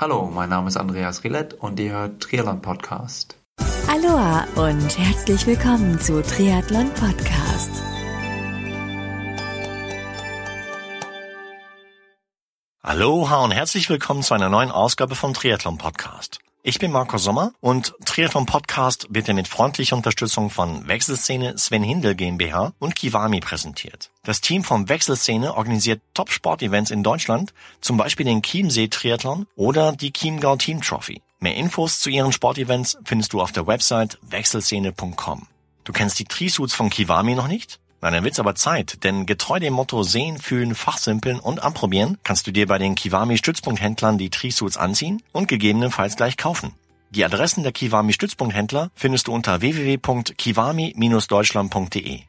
Hallo, mein Name ist Andreas Rillett und ihr hört Triathlon Podcast. Aloha und herzlich willkommen zu Triathlon Podcast. Aloha und herzlich willkommen zu einer neuen Ausgabe vom Triathlon Podcast. Ich bin Marco Sommer und Triathlon Podcast wird dir mit freundlicher Unterstützung von Wechselszene Sven Hindel GmbH und Kiwami präsentiert. Das Team von Wechselszene organisiert Top-Sport-Events in Deutschland, zum Beispiel den Chiemsee Triathlon oder die Chiemgau Team Trophy. Mehr Infos zu ihren Sportevents findest du auf der Website wechselszene.com. Du kennst die Trisuits von Kiwami noch nicht? Na, dann wird's aber Zeit, denn getreu dem Motto sehen, fühlen, fachsimpeln und anprobieren, kannst du dir bei den Kiwami Stützpunkthändlern die Trisuits anziehen und gegebenenfalls gleich kaufen. Die Adressen der Kiwami Stützpunkthändler findest du unter www.kiwami-deutschland.de.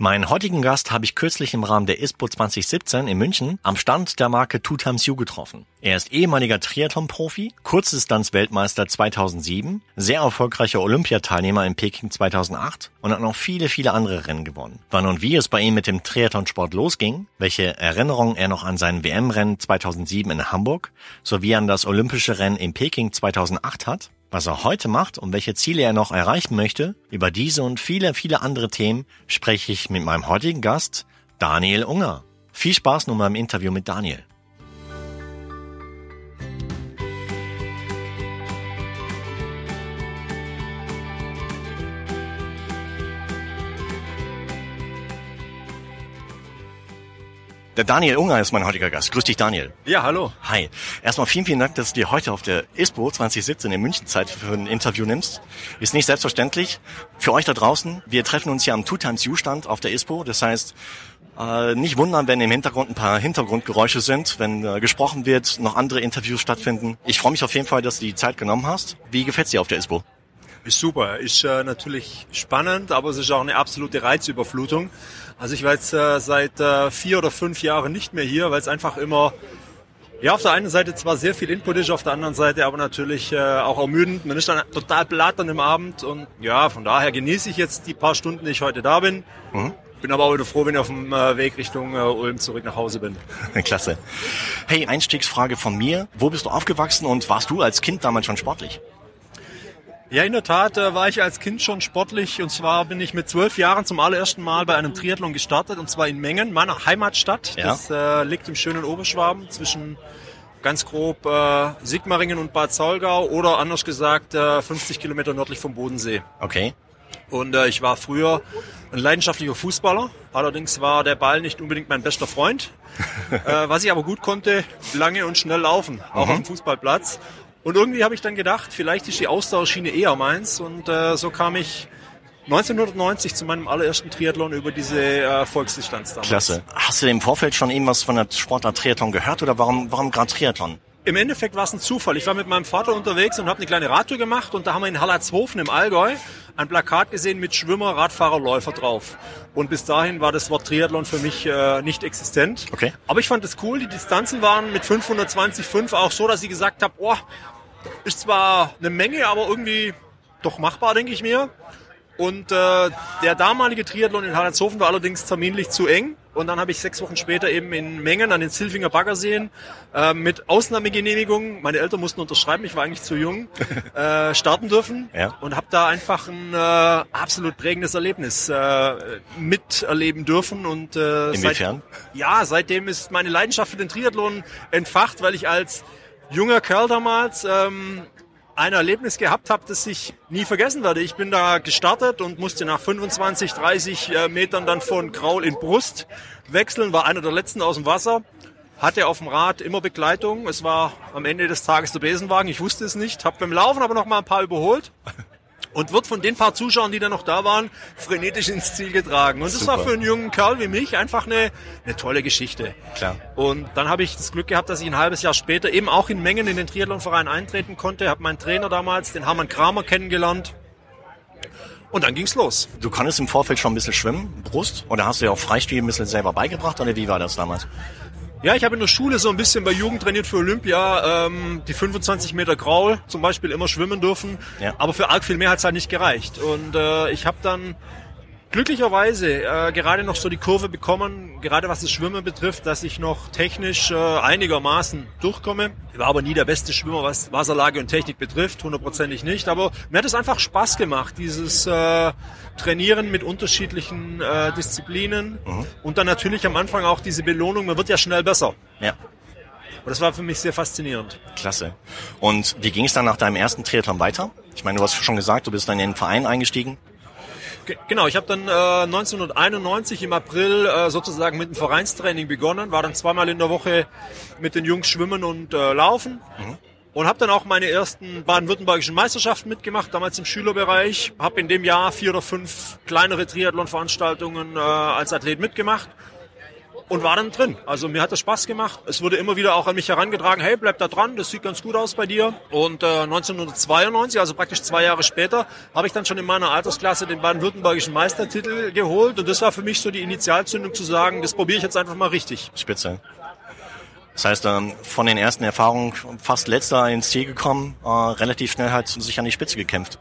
Meinen heutigen Gast habe ich kürzlich im Rahmen der ISPO 2017 in München am Stand der Marke Two Times You getroffen. Er ist ehemaliger Triathlon-Profi, Kurzdistanz-Weltmeister 2007, sehr erfolgreicher Olympiateilnehmer in Peking 2008 und hat noch viele, viele andere Rennen gewonnen. Wann und wie es bei ihm mit dem Triathlonsport losging, welche Erinnerungen er noch an sein WM-Rennen 2007 in Hamburg sowie an das olympische Rennen in Peking 2008 hat, was er heute macht und welche Ziele er noch erreichen möchte, über diese und viele, viele andere Themen spreche ich mit meinem heutigen Gast, Daniel Unger. Viel Spaß nun beim Interview mit Daniel. Der Daniel Unger ist mein heutiger Gast. Grüß dich, Daniel. Ja, hallo. Hi. Erstmal vielen, vielen Dank, dass du dir heute auf der ISPO 2017 in München Zeit für ein Interview nimmst. Ist nicht selbstverständlich. Für euch da draußen, wir treffen uns hier am Two Times You Stand auf der ISPO. Das heißt, äh, nicht wundern, wenn im Hintergrund ein paar Hintergrundgeräusche sind, wenn äh, gesprochen wird, noch andere Interviews stattfinden. Ich freue mich auf jeden Fall, dass du die Zeit genommen hast. Wie gefällt's dir auf der ISPO? Ist super. Ist äh, natürlich spannend, aber es ist auch eine absolute Reizüberflutung. Also ich war jetzt äh, seit äh, vier oder fünf Jahren nicht mehr hier, weil es einfach immer ja, auf der einen Seite zwar sehr viel Input ist, auf der anderen Seite aber natürlich äh, auch ermüdend. Man ist dann total platt an dem Abend und ja, von daher genieße ich jetzt die paar Stunden, die ich heute da bin. Mhm. Bin aber auch wieder froh, wenn ich auf dem äh, Weg Richtung äh, Ulm zurück nach Hause bin. Klasse. Hey, Einstiegsfrage von mir. Wo bist du aufgewachsen und warst du als Kind damals schon sportlich? Ja, in der Tat äh, war ich als Kind schon sportlich und zwar bin ich mit zwölf Jahren zum allerersten Mal bei einem Triathlon gestartet und zwar in Mengen, meiner Heimatstadt. Ja. Das äh, liegt im schönen Oberschwaben zwischen ganz grob äh, Sigmaringen und Bad Saulgau oder anders gesagt äh, 50 Kilometer nördlich vom Bodensee. Okay. Und äh, ich war früher ein leidenschaftlicher Fußballer. Allerdings war der Ball nicht unbedingt mein bester Freund. äh, was ich aber gut konnte, lange und schnell laufen, auch mhm. auf dem Fußballplatz. Und irgendwie habe ich dann gedacht, vielleicht ist die Ausdauerschiene eher meins. Und äh, so kam ich 1990 zu meinem allerersten Triathlon über diese äh, Volksdistanz damals. Klasse. Hast du im Vorfeld schon irgendwas von der Sportart Triathlon gehört oder warum, warum gerade Triathlon? Im Endeffekt war es ein Zufall. Ich war mit meinem Vater unterwegs und habe eine kleine Radtour gemacht und da haben wir in Hallertshofen im Allgäu ein Plakat gesehen mit Schwimmer, Radfahrer, Läufer drauf. Und bis dahin war das Wort Triathlon für mich äh, nicht existent. Okay. Aber ich fand es cool. Die Distanzen waren mit 520,5 auch so, dass ich gesagt habe, oh, ist zwar eine Menge, aber irgendwie doch machbar, denke ich mir. Und äh, der damalige Triathlon in Hallertshofen war allerdings terminlich zu eng. Und dann habe ich sechs Wochen später eben in Mengen an den Silfinger Baggerseen äh, mit Ausnahmegenehmigung, meine Eltern mussten unterschreiben, ich war eigentlich zu jung, äh, starten dürfen. Ja. Und habe da einfach ein äh, absolut prägendes Erlebnis äh, miterleben dürfen. Und, äh, Inwiefern? Seit, ja, seitdem ist meine Leidenschaft für den Triathlon entfacht, weil ich als junger Kerl damals ähm, ein Erlebnis gehabt habe, das ich nie vergessen werde. Ich bin da gestartet und musste nach 25, 30 äh, Metern dann von Graul in Brust wechseln, war einer der letzten aus dem Wasser, hatte auf dem Rad immer Begleitung. Es war am Ende des Tages der Besenwagen, ich wusste es nicht, habe beim Laufen aber noch mal ein paar überholt und wird von den paar Zuschauern, die da noch da waren, frenetisch ins Ziel getragen. Und das war für einen jungen Kerl wie mich einfach eine, eine tolle Geschichte. Klar. Und dann habe ich das Glück gehabt, dass ich ein halbes Jahr später eben auch in Mengen in den Triathlonverein eintreten konnte, habe meinen Trainer damals, den Hermann Kramer, kennengelernt. Und dann ging's los. Du konntest im Vorfeld schon ein bisschen schwimmen, Brust? Oder hast du dir auch Freistil ein bisschen selber beigebracht? Oder wie war das damals? Ja, ich habe in der Schule so ein bisschen bei Jugend trainiert für Olympia, ähm, die 25 Meter Graul zum Beispiel immer schwimmen dürfen, ja. aber für arg viel mehr hat's halt nicht gereicht. Und äh, ich habe dann glücklicherweise äh, gerade noch so die Kurve bekommen, gerade was das Schwimmen betrifft, dass ich noch technisch äh, einigermaßen durchkomme. Ich war aber nie der beste Schwimmer, was Wasserlage und Technik betrifft, hundertprozentig nicht. Aber mir hat es einfach Spaß gemacht, dieses äh, Trainieren mit unterschiedlichen äh, Disziplinen mhm. und dann natürlich am Anfang auch diese Belohnung, man wird ja schnell besser. Ja. Und das war für mich sehr faszinierend. Klasse. Und wie ging es dann nach deinem ersten Triathlon weiter? Ich meine, du hast schon gesagt, du bist dann in den Verein eingestiegen. Genau, ich habe dann äh, 1991 im April äh, sozusagen mit dem Vereinstraining begonnen, war dann zweimal in der Woche mit den Jungs schwimmen und äh, laufen. Mhm. Und habe dann auch meine ersten baden-württembergischen Meisterschaften mitgemacht, damals im Schülerbereich. Habe in dem Jahr vier oder fünf kleinere Triathlon-Veranstaltungen äh, als Athlet mitgemacht und war dann drin. Also mir hat das Spaß gemacht. Es wurde immer wieder auch an mich herangetragen, hey, bleib da dran, das sieht ganz gut aus bei dir. Und äh, 1992, also praktisch zwei Jahre später, habe ich dann schon in meiner Altersklasse den baden-württembergischen Meistertitel geholt. Und das war für mich so die Initialzündung zu sagen, das probiere ich jetzt einfach mal richtig. Spitze. Das heißt, ähm, von den ersten Erfahrungen fast letzter ins Ziel gekommen, äh, relativ schnell halt sich an die Spitze gekämpft.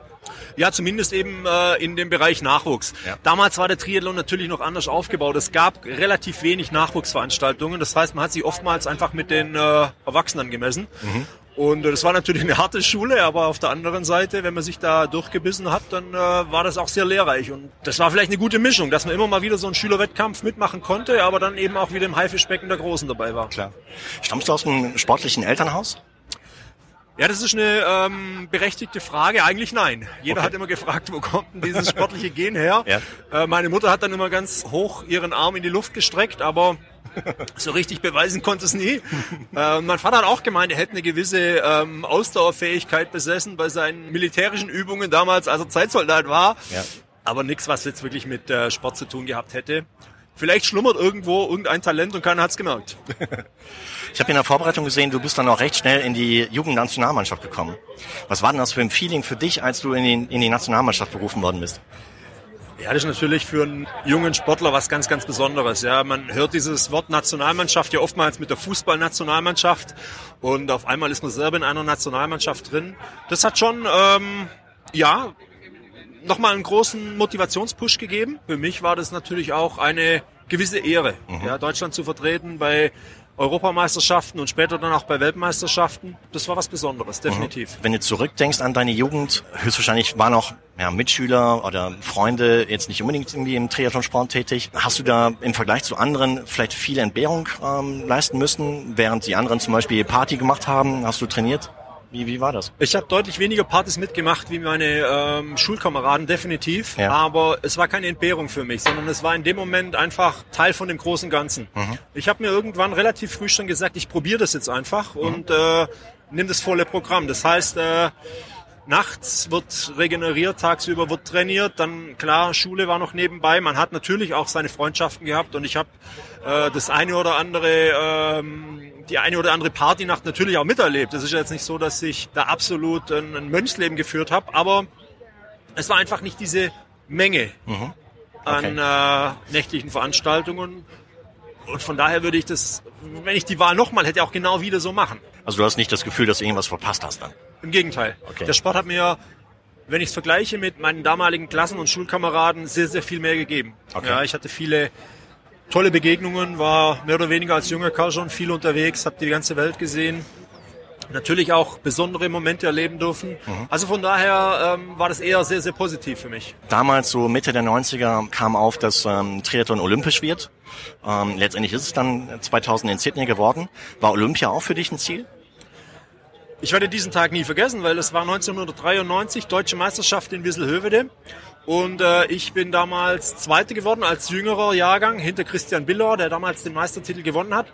Ja, zumindest eben äh, in dem Bereich Nachwuchs. Ja. Damals war der Triathlon natürlich noch anders aufgebaut. Es gab relativ wenig Nachwuchsveranstaltungen. Das heißt, man hat sich oftmals einfach mit den äh, Erwachsenen gemessen. Mhm. Und äh, das war natürlich eine harte Schule, aber auf der anderen Seite, wenn man sich da durchgebissen hat, dann äh, war das auch sehr lehrreich. Und das war vielleicht eine gute Mischung, dass man immer mal wieder so einen Schülerwettkampf mitmachen konnte, aber dann eben auch wieder im Haifischbecken der Großen dabei war. Klar. Stammst du aus einem sportlichen Elternhaus? Ja, das ist eine ähm, berechtigte Frage. Eigentlich nein. Jeder okay. hat immer gefragt, wo kommt denn dieses sportliche Gen her? Ja. Äh, meine Mutter hat dann immer ganz hoch ihren Arm in die Luft gestreckt, aber so richtig beweisen konnte es nie. äh, mein Vater hat auch gemeint, er hätte eine gewisse ähm, Ausdauerfähigkeit besessen bei seinen militärischen Übungen damals, als er Zeitsoldat war. Ja. Aber nichts, was jetzt wirklich mit äh, Sport zu tun gehabt hätte. Vielleicht schlummert irgendwo irgendein Talent und keiner hat's gemerkt. Ich habe in der Vorbereitung gesehen, du bist dann auch recht schnell in die Jugendnationalmannschaft gekommen. Was war denn das für ein Feeling für dich, als du in die, in die Nationalmannschaft berufen worden bist? Ja, das ist natürlich für einen jungen Sportler was ganz, ganz Besonderes. Ja, man hört dieses Wort Nationalmannschaft ja oftmals mit der Fußballnationalmannschaft und auf einmal ist man selber in einer Nationalmannschaft drin. Das hat schon, ähm, ja, nochmal einen großen Motivationspush gegeben. Für mich war das natürlich auch eine gewisse Ehre, mhm. ja, Deutschland zu vertreten bei Europameisterschaften und später dann auch bei Weltmeisterschaften. Das war was Besonderes, definitiv. Mhm. Wenn du zurückdenkst an deine Jugend, höchstwahrscheinlich waren auch ja, Mitschüler oder Freunde jetzt nicht unbedingt irgendwie im Triathlonsport tätig. Hast du da im Vergleich zu anderen vielleicht viel Entbehrung ähm, leisten müssen, während die anderen zum Beispiel Party gemacht haben? Hast du trainiert? Wie, wie war das? Ich habe deutlich weniger Partys mitgemacht wie meine ähm, Schulkameraden, definitiv. Ja. Aber es war keine Entbehrung für mich, sondern es war in dem Moment einfach Teil von dem großen Ganzen. Mhm. Ich habe mir irgendwann relativ früh schon gesagt, ich probiere das jetzt einfach mhm. und äh, nimm das volle Programm. Das heißt, äh, nachts wird regeneriert, tagsüber wird trainiert, dann klar, Schule war noch nebenbei. Man hat natürlich auch seine Freundschaften gehabt und ich habe äh, das eine oder andere ähm, die eine oder andere Partynacht natürlich auch miterlebt. Es ist jetzt nicht so, dass ich da absolut ein, ein Mönchsleben geführt habe, aber es war einfach nicht diese Menge mhm. okay. an äh, nächtlichen Veranstaltungen. Und von daher würde ich das, wenn ich die Wahl nochmal hätte, auch genau wieder so machen. Also du hast nicht das Gefühl, dass du irgendwas verpasst hast dann? Im Gegenteil. Okay. Der Sport hat mir, wenn ich es vergleiche mit meinen damaligen Klassen- und Schulkameraden, sehr, sehr viel mehr gegeben. Okay. Ja, ich hatte viele tolle Begegnungen, war mehr oder weniger als junger Kerl schon viel unterwegs, habe die ganze Welt gesehen. Natürlich auch besondere Momente erleben dürfen. Mhm. Also von daher ähm, war das eher sehr, sehr positiv für mich. Damals, so Mitte der 90er, kam auf, dass ähm, Triathlon olympisch wird. Ähm, letztendlich ist es dann 2000 in Sydney geworden. War Olympia auch für dich ein Ziel? Ich werde diesen Tag nie vergessen, weil es war 1993 Deutsche Meisterschaft in Wisselhövede. Und äh, ich bin damals Zweite geworden als jüngerer Jahrgang hinter Christian Biller, der damals den Meistertitel gewonnen hat.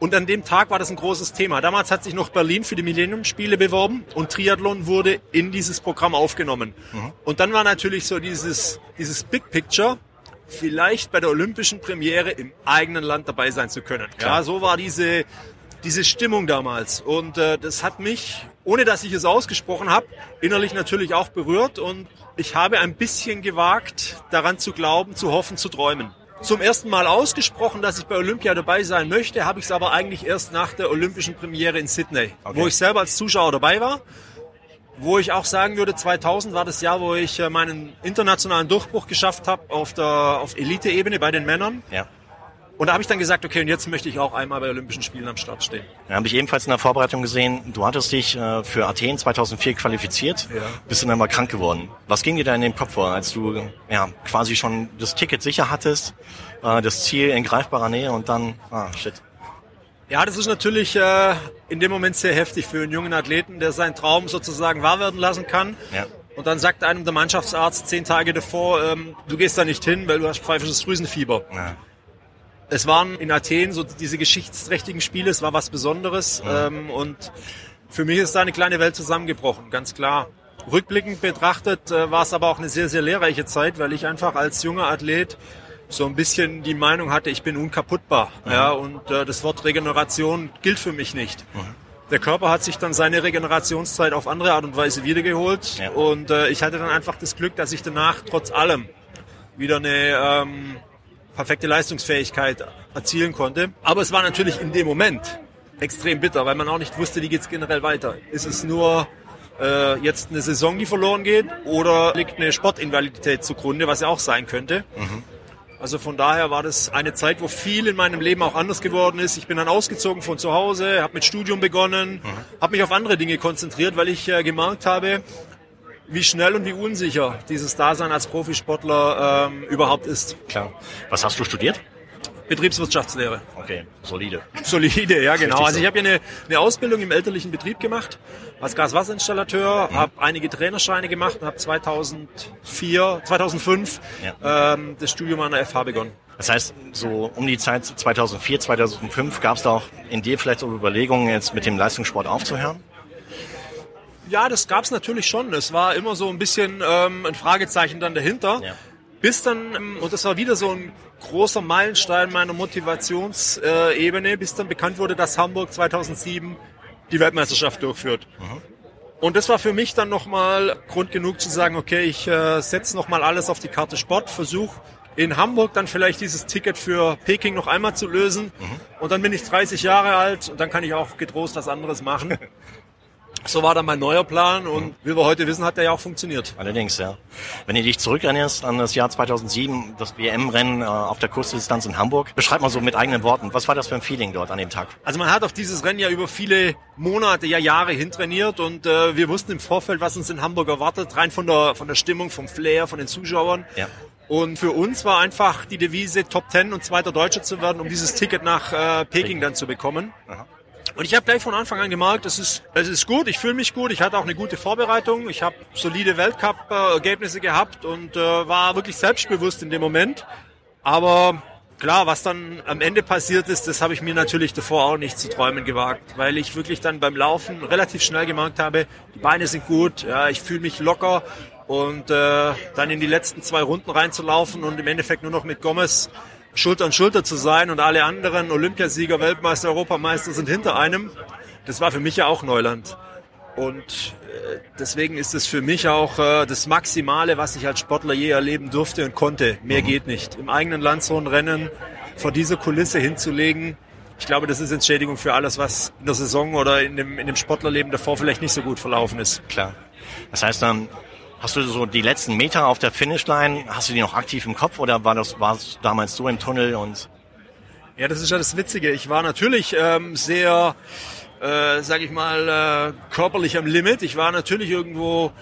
Und an dem Tag war das ein großes Thema. Damals hat sich noch Berlin für die Millennium-Spiele beworben und Triathlon wurde in dieses Programm aufgenommen. Mhm. Und dann war natürlich so dieses, dieses Big Picture, vielleicht bei der olympischen Premiere im eigenen Land dabei sein zu können. Klar. Ja, so war diese, diese Stimmung damals. Und äh, das hat mich, ohne dass ich es ausgesprochen habe, innerlich natürlich auch berührt. Und ich habe ein bisschen gewagt, daran zu glauben, zu hoffen, zu träumen. Zum ersten Mal ausgesprochen, dass ich bei Olympia dabei sein möchte, habe ich es aber eigentlich erst nach der olympischen Premiere in Sydney, okay. wo ich selber als Zuschauer dabei war. wo ich auch sagen würde, 2000 war das Jahr, wo ich äh, meinen internationalen Durchbruch geschafft habe auf der auf Elite-Ebene bei den Männern. Ja. Und da habe ich dann gesagt, okay, und jetzt möchte ich auch einmal bei Olympischen Spielen am Start stehen. Da habe ich ebenfalls in der Vorbereitung gesehen, du hattest dich äh, für Athen 2004 qualifiziert, Ja. bist dann aber krank geworden. Was ging dir da in den Kopf vor, als du ja quasi schon das Ticket sicher hattest, äh, das Ziel in greifbarer Nähe und dann, ah, shit. Ja, das ist natürlich äh, in dem Moment sehr heftig für einen jungen Athleten, der seinen Traum sozusagen wahr werden lassen kann. Ja. Und dann sagt einem der Mannschaftsarzt zehn Tage davor, ähm, du gehst da nicht hin, weil du hast pfeifisches Drüsenfieber. Ja. Es waren in Athen so diese geschichtsträchtigen Spiele, es war was Besonderes. Ähm, und für mich ist da eine kleine Welt zusammengebrochen, ganz klar. Rückblickend betrachtet äh, war es aber auch eine sehr, sehr lehrreiche Zeit, weil ich einfach als junger Athlet so ein bisschen die Meinung hatte, ich bin unkaputtbar. Ja, und äh, das Wort Regeneration gilt für mich nicht. Der Körper hat sich dann seine Regenerationszeit auf andere Art und Weise wiedergeholt. Ja. Und äh, ich hatte dann einfach das Glück, dass ich danach trotz allem wieder eine ähm, perfekte Leistungsfähigkeit erzielen konnte. Aber es war natürlich in dem Moment extrem bitter, weil man auch nicht wusste, wie geht's generell weiter. Ist es nur äh, jetzt eine Saison, die verloren geht, oder liegt eine Sportinvalidität zugrunde, was ja auch sein könnte. Also von daher war das eine Zeit, wo viel in meinem Leben auch anders geworden ist. Ich bin dann ausgezogen von zu Hause, habe mit Studium begonnen, habe mich auf andere Dinge konzentriert, weil ich äh, gemerkt habe, wie schnell und wie unsicher dieses Dasein als Profisportler ähm, überhaupt ist. Klar. Was hast du studiert? Betriebswirtschaftslehre. Okay, solide. Solide, ja genau. Also ich habe hier eine, eine Ausbildung im elterlichen Betrieb gemacht als Gaswasserinstallateur, habe einige Trainerscheine gemacht und habe 2004, 2005 ähm, das Studium an der FH begonnen. Das heißt, so um die Zeit 2004, 2005 gab es da auch in dir vielleicht so Überlegungen, jetzt mit dem Leistungssport aufzuhören? Ja, das gab's natürlich schon. Es war immer so ein bisschen ähm, ein Fragezeichen dann dahinter. Ja. Bis dann, ähm, und das war wieder so ein großer Meilenstein meiner Motivationsebene, bis dann bekannt wurde, dass Hamburg 2007 die Weltmeisterschaft durchführt. Und das war für mich dann nochmal Grund genug zu sagen, okay, ich äh, setze nochmal alles auf die Karte Sport, versuche in Hamburg dann vielleicht dieses Ticket für Peking noch einmal zu lösen. Und dann bin ich 30 Jahre alt und dann kann ich auch getrost was anderes machen. So war dann mein neuer Plan und wie wir heute wissen, hat der ja auch funktioniert. Allerdings, ja. Wenn du dich zurückerinnerst an das Jahr 2007, das WM-Rennen äh, auf der Kurzdistanz in Hamburg, beschreib mal so mit eigenen Worten, was war das für ein Feeling dort an dem Tag? Also man hat auf dieses Rennen ja über viele Monate, ja Jahre hintrainiert und äh, wir wussten im Vorfeld, was uns in Hamburg erwartet, rein von der, von der Stimmung, vom Flair, von den Zuschauern. Ja. Und für uns war einfach die Devise, Top 10 und zweiter Deutscher zu werden, um dieses Ticket nach äh, Peking dann zu bekommen. Und ich habe gleich von Anfang an gemerkt, es ist, es ist gut, ich fühle mich gut, ich hatte auch eine gute Vorbereitung, ich habe solide Weltcup-Ergebnisse gehabt und äh, war wirklich selbstbewusst in dem Moment. Aber klar, was dann am Ende passiert ist, das habe ich mir natürlich davor auch nicht zu träumen gewagt, weil ich wirklich dann beim Laufen relativ schnell gemerkt habe, die Beine sind gut, ja, ich fühle mich locker und äh, dann in die letzten zwei Runden reinzulaufen und im Endeffekt nur noch mit Gomez Schulter an Schulter zu sein und alle anderen Olympiasieger, Weltmeister, Europameister sind hinter einem, das war für mich ja auch Neuland. Und äh, deswegen ist es für mich auch äh, das Maximale, was ich als Sportler je erleben durfte und konnte. Mehr geht nicht. Im eigenen Land so ein Rennen vor dieser Kulisse hinzulegen, ich glaube, das ist Entschädigung für alles, was in der Saison oder in dem, in dem Sportlerleben davor vielleicht nicht so gut verlaufen ist. Klar. Das heißt dann, hast du so die letzten Meter auf der Finishline, hast du die noch aktiv im Kopf oder war das war es damals so im Tunnel und Ja, das ist ja das Witzige. Ich war natürlich ähm, sehr, äh, sag ich mal, äh, körperlich am Limit. Ich war natürlich irgendwo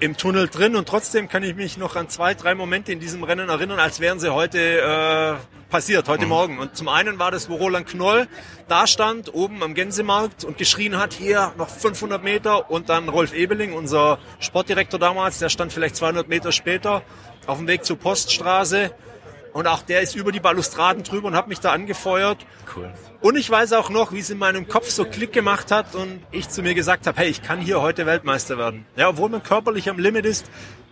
im Tunnel drin und trotzdem kann ich mich noch an zwei, drei Momente in diesem Rennen erinnern, als wären sie heute äh, passiert, heute Morgen. Und zum einen war das, wo Roland Knoll da stand, oben am Gänsemarkt und geschrien hat, hier noch 500 Meter und dann Rolf Ebeling, unser Sportdirektor damals, der stand vielleicht 200 Meter später auf dem Weg zur Poststraße und auch der ist über die Balustraden drüber und hat mich da angefeuert. cool. Und ich weiß auch noch, wie es in meinem Kopf so Klick gemacht hat und ich zu mir gesagt habe, hey, ich kann hier heute Weltmeister werden. Ja, obwohl man körperlich am Limit ist,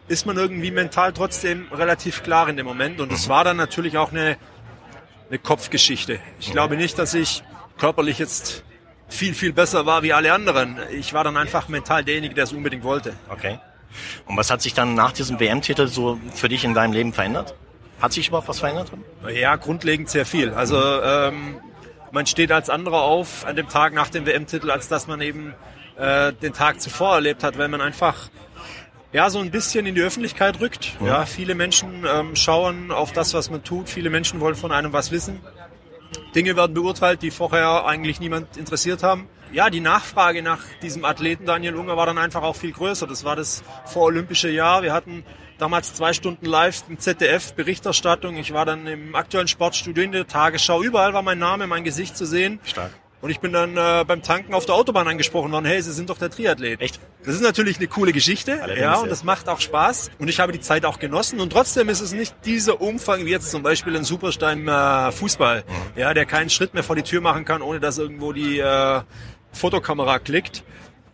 ist man irgendwie mental trotzdem relativ klar in dem Moment. Und es war dann natürlich auch eine, eine Kopfgeschichte. Ich glaube nicht, dass ich körperlich jetzt viel, viel besser war wie alle anderen. Ich war dann einfach mental derjenige, der es unbedingt wollte. Okay. Und was hat sich dann nach diesem WM-Titel so für dich in deinem Leben verändert? Hat sich überhaupt was verändert? Ja, grundlegend sehr viel. Also ähm, man steht als anderer auf an dem Tag nach dem WM-Titel, als dass man eben äh, den Tag zuvor erlebt hat, weil man einfach ja, so ein bisschen in die Öffentlichkeit rückt. Ja, viele Menschen ähm, schauen auf das, was man tut. Viele Menschen wollen von einem was wissen. Dinge werden beurteilt, die vorher eigentlich niemand interessiert haben. Ja, die Nachfrage nach diesem Athleten Daniel Unger war dann einfach auch viel größer. Das war das vorolympische Jahr. Wir hatten damals zwei Stunden live im ZDF Berichterstattung. Ich war dann im aktuellen Sportstudio in der Tagesschau. Überall war mein Name, mein Gesicht zu sehen. Stark. Und ich bin dann äh, beim Tanken auf der Autobahn angesprochen worden, hey, Sie sind doch der Triathlet. Echt? Das ist natürlich eine coole Geschichte, Allerdings, ja, und das macht auch Spaß. Und ich habe die Zeit auch genossen. Und trotzdem ist es nicht dieser Umfang wie jetzt zum Beispiel ein Superstein äh, Fußball, Mhm. ja, der keinen Schritt mehr vor die Tür machen kann, ohne dass irgendwo die äh, Fotokamera klickt.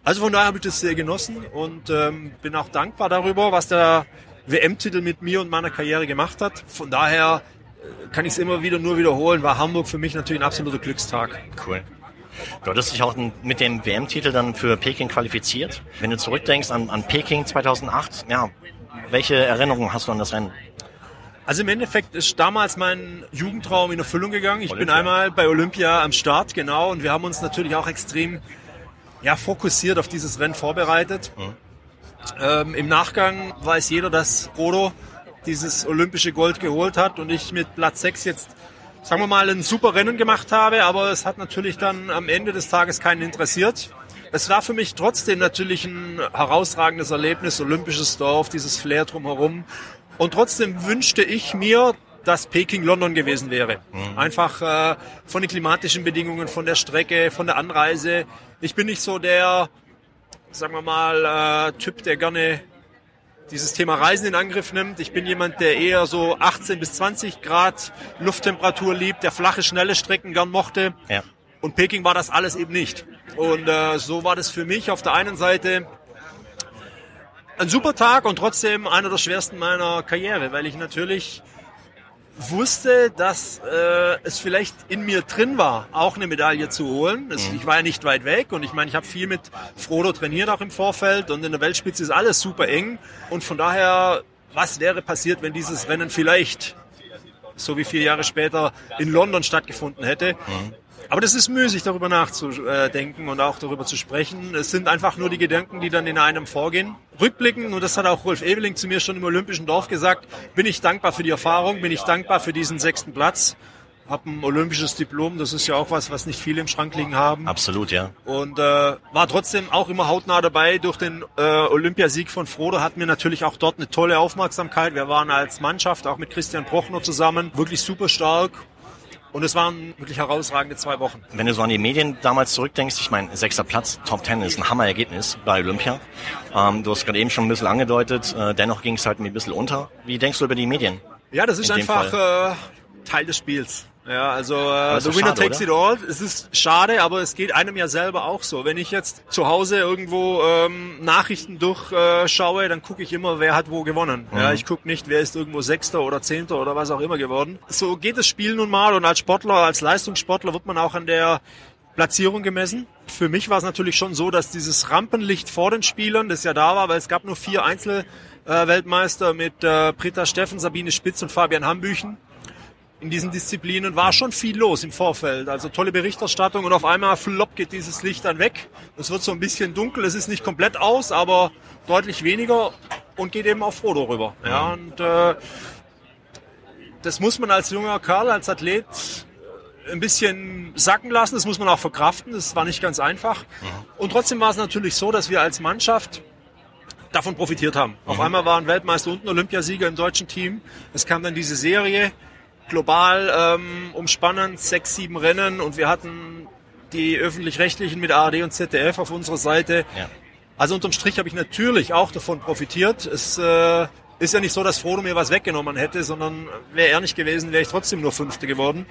Also von daher habe ich das sehr genossen und ähm, bin auch dankbar darüber, was der WM-Titel mit mir und meiner Karriere gemacht hat. Von daher äh, kann ich es immer wieder nur wiederholen, war Hamburg für mich natürlich ein absoluter Glückstag. Cool. Du hattest dich auch mit dem WM-Titel dann für Peking qualifiziert. Wenn du zurückdenkst an, an Peking 2008, ja, welche Erinnerungen hast du an das Rennen? Also im Endeffekt ist damals mein Jugendtraum in Erfüllung gegangen. Ich bin Olympia. einmal bei Olympia am Start, genau, und wir haben uns natürlich auch extrem ja, fokussiert auf dieses Rennen vorbereitet. Ähm, Im Nachgang weiß jeder, dass Bodo dieses olympische Gold geholt hat und ich mit Platz 6 jetzt, sagen wir mal, ein super Rennen gemacht habe, aber es hat natürlich dann am Ende des Tages keinen interessiert. Es war für mich trotzdem natürlich ein herausragendes Erlebnis, olympisches Dorf, dieses Flair drumherum. Und trotzdem wünschte ich mir, dass Peking London gewesen wäre. Einfach äh, von den klimatischen Bedingungen, von der Strecke, von der Anreise. Ich bin nicht so der, sagen wir mal, äh, Typ, der gerne dieses Thema Reisen in Angriff nimmt. Ich bin jemand, der eher so 18 bis 20 Grad Lufttemperatur liebt, der flache, schnelle Strecken gern mochte. Ja. Und Peking war das alles eben nicht. Und äh, so war das für mich auf der einen Seite ein super Tag und trotzdem einer der schwersten meiner Karriere, weil ich natürlich wusste, dass äh, es vielleicht in mir drin war, auch eine Medaille zu holen. Es, Ich war ja nicht weit weg und ich meine, ich habe viel mit Frodo trainiert auch im Vorfeld und in der Weltspitze ist alles super eng und von daher, was wäre passiert, wenn dieses Rennen vielleicht so wie vier Jahre später in London stattgefunden hätte? Aber das ist müßig, darüber nachzudenken und auch darüber zu sprechen. Es sind einfach nur die Gedanken, die dann in einem vorgehen. Rückblicken, und das hat auch Rolf Eveling zu mir schon im Olympischen Dorf gesagt, bin ich dankbar für die Erfahrung, bin ich dankbar für diesen sechsten Platz. Hab ein olympisches Diplom, das ist ja auch was, was nicht viele im Schrank liegen haben. Absolut, ja. Und äh, war trotzdem auch immer hautnah dabei. Durch den äh, Olympiasieg von Frodo hatten wir natürlich auch dort eine tolle Aufmerksamkeit. Wir waren als Mannschaft auch mit Christian Prochnow zusammen wirklich super stark. Und es waren wirklich herausragende zwei Wochen. Wenn du so an die Medien damals zurückdenkst, ich meine, sechster Platz, Top Ten ist ein Hammerergebnis bei Olympia. Ähm, du hast gerade eben schon ein bisschen angedeutet, äh, dennoch ging es halt mir ein bisschen unter. Wie denkst du über die Medien? Ja, das ist einfach äh, Teil des Spiels. Ja, also äh, the winner schade, takes it all. Es ist schade, aber es geht einem ja selber auch so. Wenn ich jetzt zu Hause irgendwo ähm, Nachrichten durchschaue, äh, dann gucke ich immer, wer hat wo gewonnen. Mhm. Ja, ich gucke nicht, wer ist irgendwo Sechster oder Zehnter oder was auch immer geworden. So geht das Spiel nun mal und als Sportler, als Leistungssportler wird man auch an der Platzierung gemessen. Für mich war es natürlich schon so, dass dieses Rampenlicht vor den Spielern, das ja da war, weil es gab nur vier Einzelweltmeister mit äh, Britta Steffen, Sabine Spitz und Fabian Hambüchen in diesen Disziplinen war schon viel los im Vorfeld. Also tolle Berichterstattung und auf einmal flop geht dieses Licht dann weg. Es wird so ein bisschen dunkel, es ist nicht komplett aus, aber deutlich weniger und geht eben auf Frodo rüber. Ja, und äh, das muss man als junger Kerl, als Athlet ein bisschen sacken lassen, das muss man auch verkraften, das war nicht ganz einfach. Und trotzdem war es natürlich so, dass wir als Mannschaft davon profitiert haben. Auf einmal waren Weltmeister und ein Olympiasieger im deutschen Team. Es kam dann diese Serie, global ähm, umspannend, sechs, sieben Rennen und wir hatten die öffentlich-rechtlichen mit ARD und ZDF auf unserer Seite. Ja. Also unterm Strich habe ich natürlich auch davon profitiert. Es äh, ist ja nicht so, dass Frodo mir was weggenommen hätte, sondern wäre er nicht gewesen, wäre ich trotzdem nur Fünfte geworden.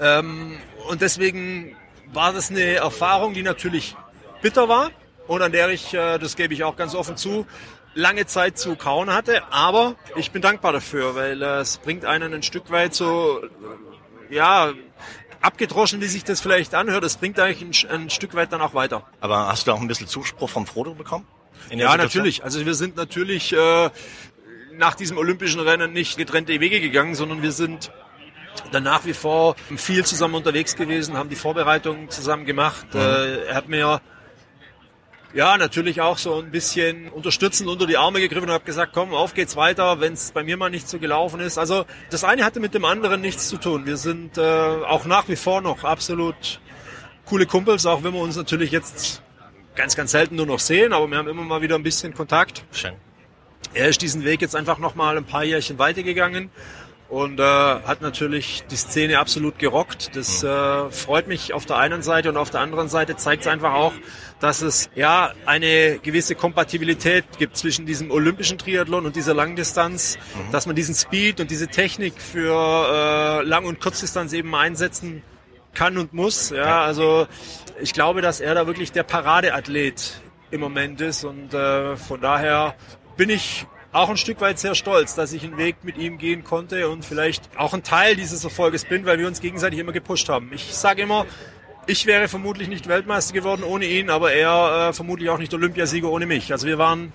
Ähm, und deswegen war das eine Erfahrung, die natürlich bitter war und an der ich, äh, das gebe ich auch ganz offen zu, lange Zeit zu kauen hatte. Aber ich bin dankbar dafür, weil äh, es bringt einen ein Stück weit so, ja, abgedroschen, wie sich das vielleicht anhört, es bringt eigentlich ein, ein Stück weit dann auch weiter. Aber hast du auch ein bisschen Zuspruch vom Frodo bekommen? Ja, natürlich. Also wir sind natürlich äh, nach diesem olympischen Rennen nicht getrennte Wege gegangen, sondern wir sind dann nach wie vor viel zusammen unterwegs gewesen, haben die Vorbereitungen zusammen gemacht. Äh, er hat mir ja, natürlich auch so ein bisschen unterstützend unter die Arme gegriffen und habe gesagt, komm, auf geht's weiter, wenn es bei mir mal nicht so gelaufen ist. Also das eine hatte mit dem anderen nichts zu tun. Wir sind äh, auch nach wie vor noch absolut coole Kumpels, auch wenn wir uns natürlich jetzt ganz, ganz selten nur noch sehen, aber wir haben immer mal wieder ein bisschen Kontakt. Schön. Er ist diesen Weg jetzt einfach noch mal ein paar Jährchen weitergegangen und äh, hat natürlich die Szene absolut gerockt. Das äh, freut mich auf der einen Seite und auf der anderen Seite zeigt es einfach auch, dass es ja eine gewisse Kompatibilität gibt zwischen diesem olympischen Triathlon und dieser Langdistanz, mhm. dass man diesen Speed und diese Technik für äh, Lang- und Kurzdistanz eben einsetzen kann und muss. Ja, also ich glaube, dass er da wirklich der Paradeathlet im Moment ist und äh, von daher bin ich auch ein Stück weit sehr stolz, dass ich einen Weg mit ihm gehen konnte und vielleicht auch ein Teil dieses Erfolges bin, weil wir uns gegenseitig immer gepusht haben. Ich sage immer, ich wäre vermutlich nicht Weltmeister geworden ohne ihn, aber er äh, vermutlich auch nicht Olympiasieger ohne mich. Also wir waren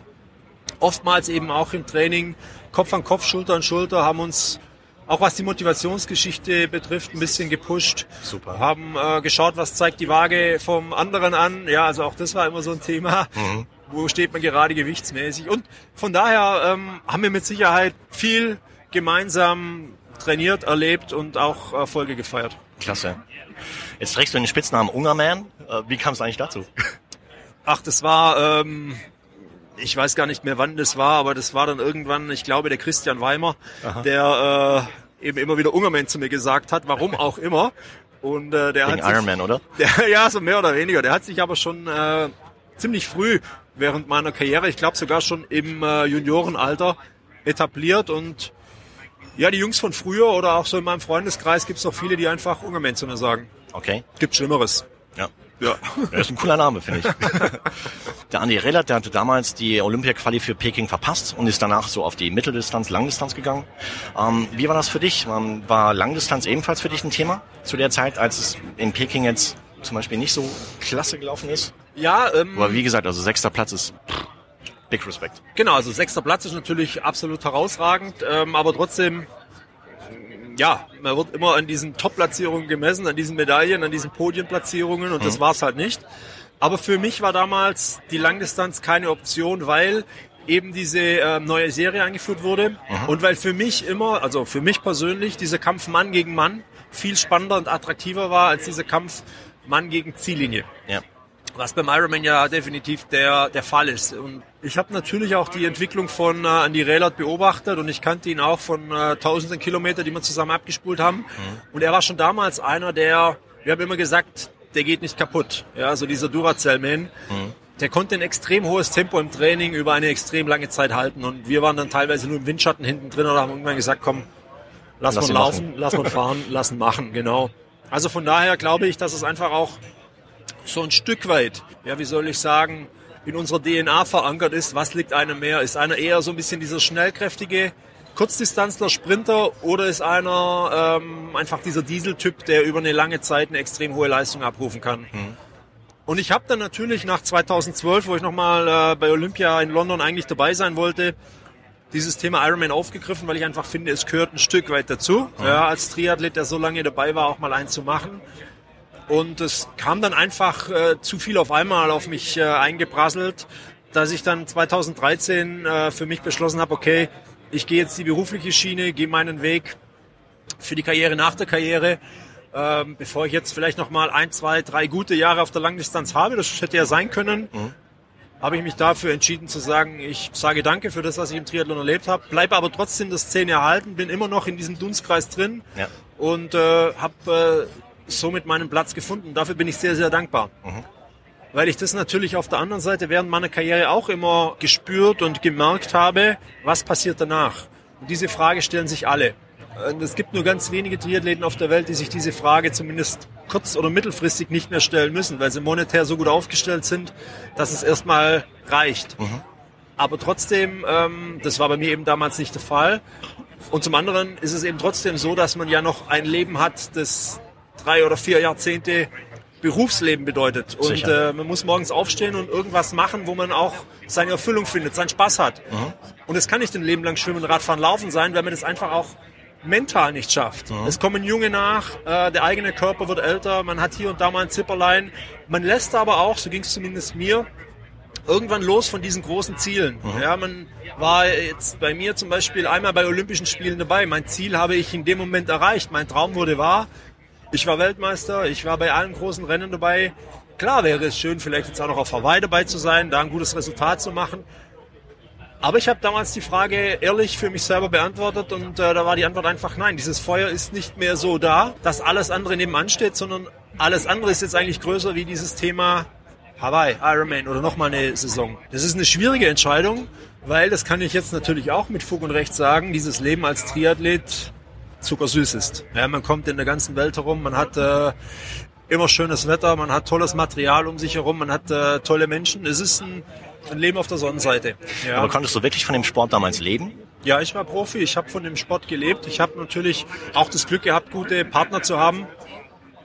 oftmals eben auch im Training Kopf an Kopf, Schulter an Schulter, haben uns auch was die Motivationsgeschichte betrifft, ein bisschen gepusht. Super. Haben äh, geschaut, was zeigt die Waage vom anderen an. Ja, also auch das war immer so ein Thema. Mhm wo steht man gerade gewichtsmäßig. Und von daher ähm, haben wir mit Sicherheit viel gemeinsam trainiert, erlebt und auch Erfolge gefeiert. Klasse. Jetzt trägst du den Spitznamen Ungerman. Äh, wie kam es eigentlich dazu? Ach, das war, ähm, ich weiß gar nicht mehr, wann das war, aber das war dann irgendwann, ich glaube, der Christian Weimer, Aha. der äh, eben immer wieder Ungerman zu mir gesagt hat, warum auch immer. Und äh, der Wegen hat Ironman, oder? Der, ja, so mehr oder weniger. Der hat sich aber schon äh, ziemlich früh während meiner Karriere, ich glaube sogar schon im äh, Juniorenalter etabliert und ja, die Jungs von früher oder auch so in meinem Freundeskreis gibt es noch viele, die einfach Ungerman zu mir sagen. Okay. Gibt Schlimmeres. Ja. Ja. Das ist ein cooler Name, finde ich. der Andi Rellert, der hatte damals die Olympia-Quali für Peking verpasst und ist danach so auf die Mitteldistanz, Langdistanz gegangen. Ähm, wie war das für dich? Ähm, war Langdistanz ebenfalls für dich ein Thema zu der Zeit, als es in Peking jetzt zum Beispiel nicht so klasse gelaufen ist? Ja, ähm, aber wie gesagt, also sechster Platz ist big respect. Genau, also sechster Platz ist natürlich absolut herausragend, ähm, aber trotzdem, ja, man wird immer an diesen Top-Platzierungen gemessen, an diesen Medaillen, an diesen Podienplatzierungen und mhm. das war's halt nicht. Aber für mich war damals die Langdistanz keine Option, weil eben diese äh, neue Serie eingeführt wurde mhm. und weil für mich immer, also für mich persönlich, dieser Kampf Mann gegen Mann viel spannender und attraktiver war als dieser Kampf Mann gegen Ziellinie. Ja was beim Ironman ja definitiv der, der Fall ist. Und ich habe natürlich auch die Entwicklung von äh, Andy Rehlert beobachtet und ich kannte ihn auch von äh, tausenden Kilometern, die wir zusammen abgespult haben. Mhm. Und er war schon damals einer, der, wir haben immer gesagt, der geht nicht kaputt. Ja, so dieser Duracell-Man. Mhm. Der konnte ein extrem hohes Tempo im Training über eine extrem lange Zeit halten und wir waren dann teilweise nur im Windschatten hinten drin und haben irgendwann gesagt, komm, lass, lass mal laufen, machen. lass mal fahren, lassen machen, genau. Also von daher glaube ich, dass es einfach auch so ein Stück weit, ja, wie soll ich sagen, in unserer DNA verankert ist, was liegt einem mehr? Ist einer eher so ein bisschen dieser schnellkräftige Kurzdistanzler, Sprinter oder ist einer ähm, einfach dieser Dieseltyp, der über eine lange Zeit eine extrem hohe Leistung abrufen kann? Mhm. Und ich habe dann natürlich nach 2012, wo ich nochmal äh, bei Olympia in London eigentlich dabei sein wollte, dieses Thema Ironman aufgegriffen, weil ich einfach finde, es gehört ein Stück weit dazu, mhm. ja, als Triathlet, der so lange dabei war, auch mal einen zu machen. Und es kam dann einfach äh, zu viel auf einmal auf mich äh, eingeprasselt, dass ich dann 2013 äh, für mich beschlossen habe, okay, ich gehe jetzt die berufliche Schiene, gehe meinen Weg für die Karriere nach der Karriere, ähm, bevor ich jetzt vielleicht noch mal ein, zwei, drei gute Jahre auf der Langdistanz habe. Das hätte ja sein können. Mhm. Habe ich mich dafür entschieden zu sagen, ich sage Danke für das, was ich im Triathlon erlebt habe, bleibe aber trotzdem das Szene erhalten, bin immer noch in diesem Dunstkreis drin ja. und äh, habe äh, somit meinen Platz gefunden. Dafür bin ich sehr, sehr dankbar. Mhm. Weil ich das natürlich auf der anderen Seite während meiner Karriere auch immer gespürt und gemerkt habe, was passiert danach. Und diese Frage stellen sich alle. Und es gibt nur ganz wenige Triathleten auf der Welt, die sich diese Frage zumindest kurz- oder mittelfristig nicht mehr stellen müssen, weil sie monetär so gut aufgestellt sind, dass es erstmal reicht. Mhm. Aber trotzdem, ähm, das war bei mir eben damals nicht der Fall. Und zum anderen ist es eben trotzdem so, dass man ja noch ein Leben hat, das drei oder vier Jahrzehnte Berufsleben bedeutet. Und äh, man muss morgens aufstehen und irgendwas machen, wo man auch seine Erfüllung findet, seinen Spaß hat. Mhm. Und es kann nicht ein Leben lang Schwimmen, Radfahren, Laufen sein, weil man das einfach auch mental nicht schafft. Mhm. Es kommen Junge nach, äh, der eigene Körper wird älter, man hat hier und da mal ein Zipperlein. Man lässt aber auch, so ging es zumindest mir, irgendwann los von diesen großen Zielen. Ja, man war jetzt bei mir zum Beispiel einmal bei Olympischen Spielen dabei. Mein Ziel habe ich in dem Moment erreicht. Mein Traum wurde wahr. Ich war Weltmeister. Ich war bei allen großen Rennen dabei. Klar wäre es schön, vielleicht jetzt auch noch auf Hawaii dabei zu sein, da ein gutes Resultat zu machen. Aber ich habe damals die Frage ehrlich für mich selber beantwortet und äh, da war die Antwort einfach nein. Dieses Feuer ist nicht mehr so da, dass alles andere nebenan steht, sondern alles andere ist jetzt eigentlich größer wie dieses Thema Hawaii, Ironman oder nochmal eine Saison. Das ist eine schwierige Entscheidung, weil das kann ich jetzt natürlich auch mit Fug und Recht sagen, dieses Leben als Triathlet zuckersüß ist. Ja, man kommt in der ganzen Welt herum, man hat äh, immer schönes Wetter, man hat tolles Material um sich herum, man hat äh, tolle Menschen. Es ist ein, ein Leben auf der Sonnenseite. Ja. Aber konntest du wirklich von dem Sport damals leben? Ja, ich war Profi, ich habe von dem Sport gelebt. Ich habe natürlich auch das Glück gehabt, gute Partner zu haben.